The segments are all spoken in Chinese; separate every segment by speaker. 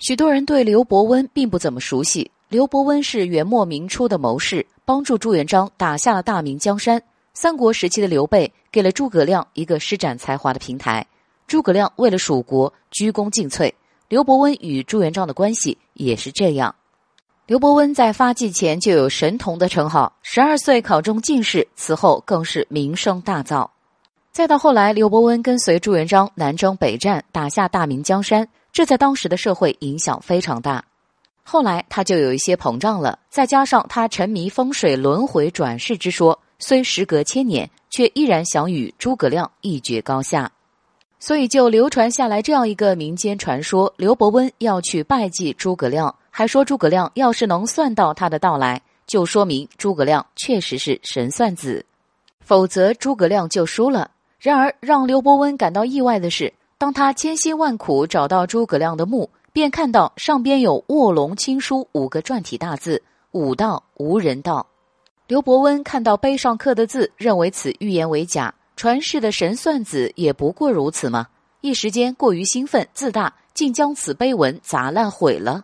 Speaker 1: 许多人对刘伯温并不怎么熟悉。刘伯温是元末明初的谋士，帮助朱元璋打下了大明江山。三国时期的刘备给了诸葛亮一个施展才华的平台。诸葛亮为了蜀国鞠躬尽瘁，刘伯温与朱元璋的关系也是这样。刘伯温在发迹前就有神童的称号，十二岁考中进士，此后更是名声大噪。再到后来，刘伯温跟随朱元璋南征北战，打下大明江山。这在当时的社会影响非常大，后来他就有一些膨胀了。再加上他沉迷风水轮回转世之说，虽时隔千年，却依然想与诸葛亮一决高下，所以就流传下来这样一个民间传说：刘伯温要去拜祭诸葛亮，还说诸葛亮要是能算到他的到来，就说明诸葛亮确实是神算子，否则诸葛亮就输了。然而让刘伯温感到意外的是。当他千辛万苦找到诸葛亮的墓，便看到上边有“卧龙青书”五个篆体大字，“武道无人道”。刘伯温看到碑上刻的字，认为此预言为假，传世的神算子也不过如此嘛。一时间过于兴奋自大，竟将此碑文砸烂毁了。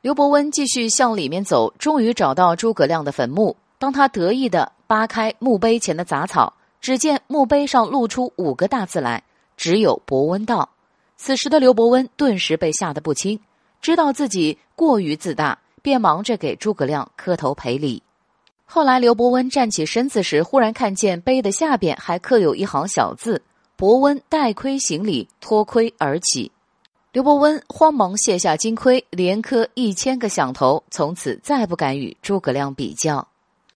Speaker 1: 刘伯温继续向里面走，终于找到诸葛亮的坟墓。当他得意地扒开墓碑前的杂草，只见墓碑上露出五个大字来。只有伯温道，此时的刘伯温顿时被吓得不轻，知道自己过于自大，便忙着给诸葛亮磕头赔礼。后来刘伯温站起身子时，忽然看见碑的下边还刻有一行小字：“伯温戴盔行礼，脱盔而起。”刘伯温慌忙卸下金盔，连磕一千个响头，从此再不敢与诸葛亮比较。